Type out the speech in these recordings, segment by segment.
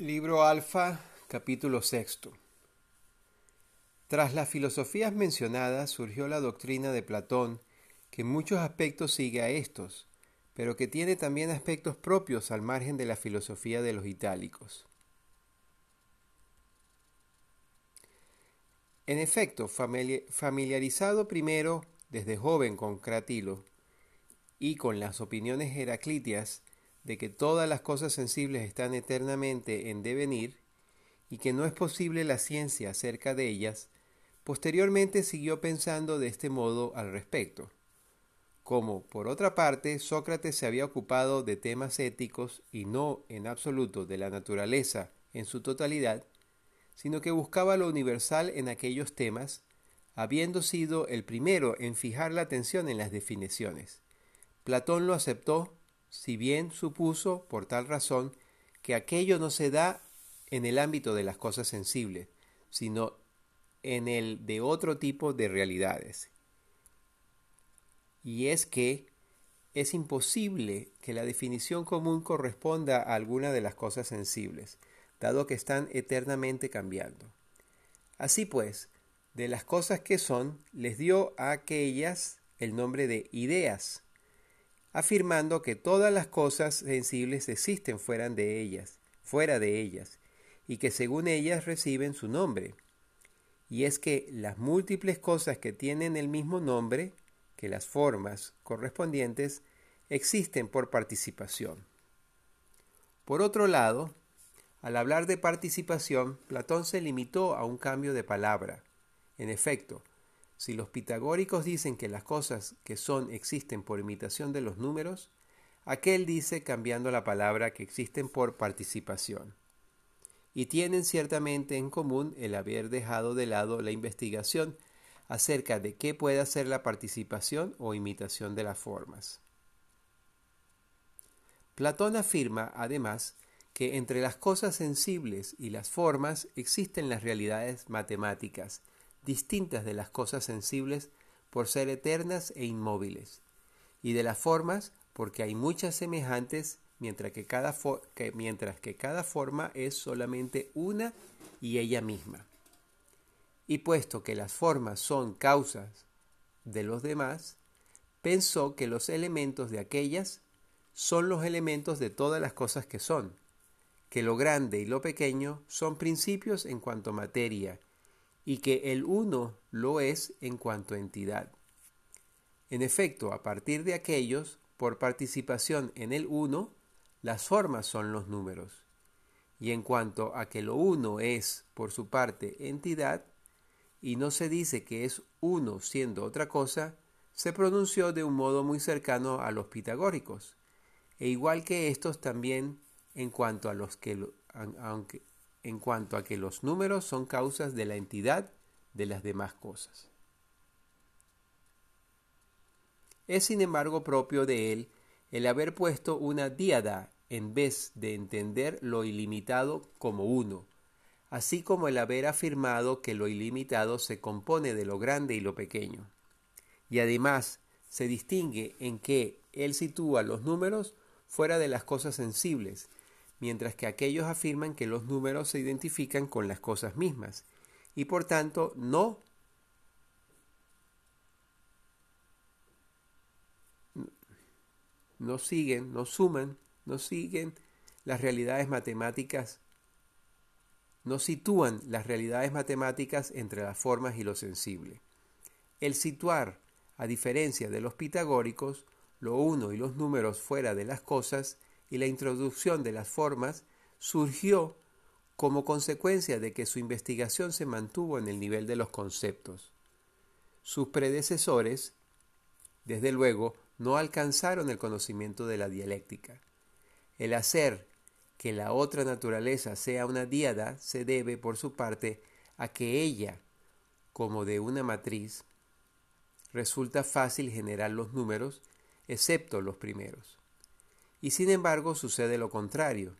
Libro Alfa, capítulo sexto. Tras las filosofías mencionadas surgió la doctrina de Platón, que en muchos aspectos sigue a estos, pero que tiene también aspectos propios al margen de la filosofía de los itálicos. En efecto, familiarizado primero desde joven con Cratilo y con las opiniones heraclitias de que todas las cosas sensibles están eternamente en devenir y que no es posible la ciencia acerca de ellas, posteriormente siguió pensando de este modo al respecto. Como, por otra parte, Sócrates se había ocupado de temas éticos y no en absoluto de la naturaleza en su totalidad, sino que buscaba lo universal en aquellos temas, habiendo sido el primero en fijar la atención en las definiciones. Platón lo aceptó si bien supuso, por tal razón, que aquello no se da en el ámbito de las cosas sensibles, sino en el de otro tipo de realidades. Y es que es imposible que la definición común corresponda a alguna de las cosas sensibles, dado que están eternamente cambiando. Así pues, de las cosas que son, les dio a aquellas el nombre de ideas, afirmando que todas las cosas sensibles existen fuera de ellas, fuera de ellas, y que según ellas reciben su nombre. Y es que las múltiples cosas que tienen el mismo nombre que las formas correspondientes existen por participación. Por otro lado, al hablar de participación, Platón se limitó a un cambio de palabra. En efecto, si los pitagóricos dicen que las cosas que son existen por imitación de los números, aquel dice cambiando la palabra que existen por participación. Y tienen ciertamente en común el haber dejado de lado la investigación acerca de qué puede ser la participación o imitación de las formas. Platón afirma, además, que entre las cosas sensibles y las formas existen las realidades matemáticas, distintas de las cosas sensibles por ser eternas e inmóviles, y de las formas porque hay muchas semejantes mientras que cada, mientras que cada forma es solamente una y ella misma. Y puesto que las formas son causas de los demás, pensó que los elementos de aquellas son los elementos de todas las cosas que son, que lo grande y lo pequeño son principios en cuanto materia, y que el uno lo es en cuanto a entidad. En efecto, a partir de aquellos, por participación en el uno, las formas son los números. Y en cuanto a que lo uno es, por su parte, entidad, y no se dice que es uno siendo otra cosa, se pronunció de un modo muy cercano a los pitagóricos, e igual que estos también en cuanto a los que, aunque, en cuanto a que los números son causas de la entidad de las demás cosas. Es sin embargo propio de él el haber puesto una díada en vez de entender lo ilimitado como uno, así como el haber afirmado que lo ilimitado se compone de lo grande y lo pequeño. Y además se distingue en que él sitúa los números fuera de las cosas sensibles, mientras que aquellos afirman que los números se identifican con las cosas mismas y por tanto no no siguen, no suman, no siguen las realidades matemáticas, no sitúan las realidades matemáticas entre las formas y lo sensible. El situar, a diferencia de los pitagóricos, lo uno y los números fuera de las cosas y la introducción de las formas surgió como consecuencia de que su investigación se mantuvo en el nivel de los conceptos. Sus predecesores, desde luego, no alcanzaron el conocimiento de la dialéctica. El hacer que la otra naturaleza sea una diada se debe, por su parte, a que ella, como de una matriz, resulta fácil generar los números, excepto los primeros y sin embargo sucede lo contrario.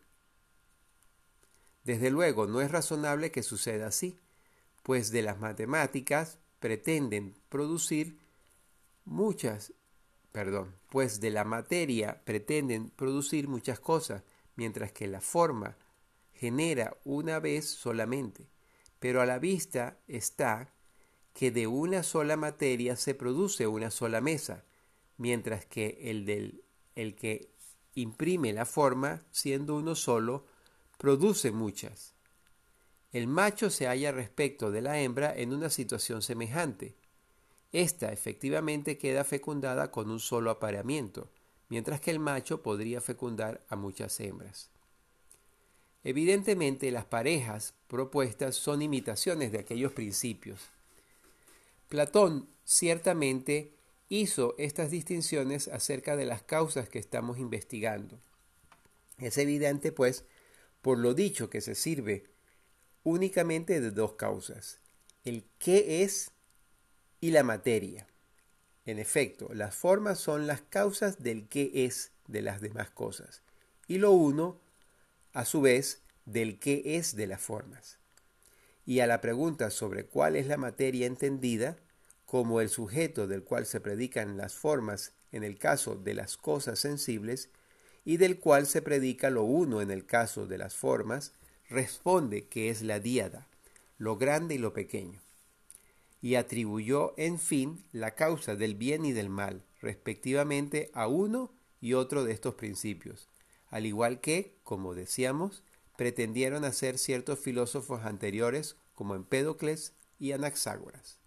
Desde luego, no es razonable que suceda así, pues de las matemáticas pretenden producir muchas, perdón, pues de la materia pretenden producir muchas cosas, mientras que la forma genera una vez solamente, pero a la vista está que de una sola materia se produce una sola mesa, mientras que el, del, el que imprime la forma, siendo uno solo, produce muchas. El macho se halla respecto de la hembra en una situación semejante. Esta efectivamente queda fecundada con un solo apareamiento, mientras que el macho podría fecundar a muchas hembras. Evidentemente las parejas propuestas son imitaciones de aquellos principios. Platón ciertamente hizo estas distinciones acerca de las causas que estamos investigando. Es evidente, pues, por lo dicho que se sirve únicamente de dos causas, el qué es y la materia. En efecto, las formas son las causas del qué es de las demás cosas, y lo uno, a su vez, del qué es de las formas. Y a la pregunta sobre cuál es la materia entendida, como el sujeto del cual se predican las formas en el caso de las cosas sensibles, y del cual se predica lo uno en el caso de las formas, responde que es la diada, lo grande y lo pequeño y atribuyó, en fin, la causa del bien y del mal, respectivamente, a uno y otro de estos principios, al igual que, como decíamos, pretendieron hacer ciertos filósofos anteriores como Empédocles y Anaxágoras.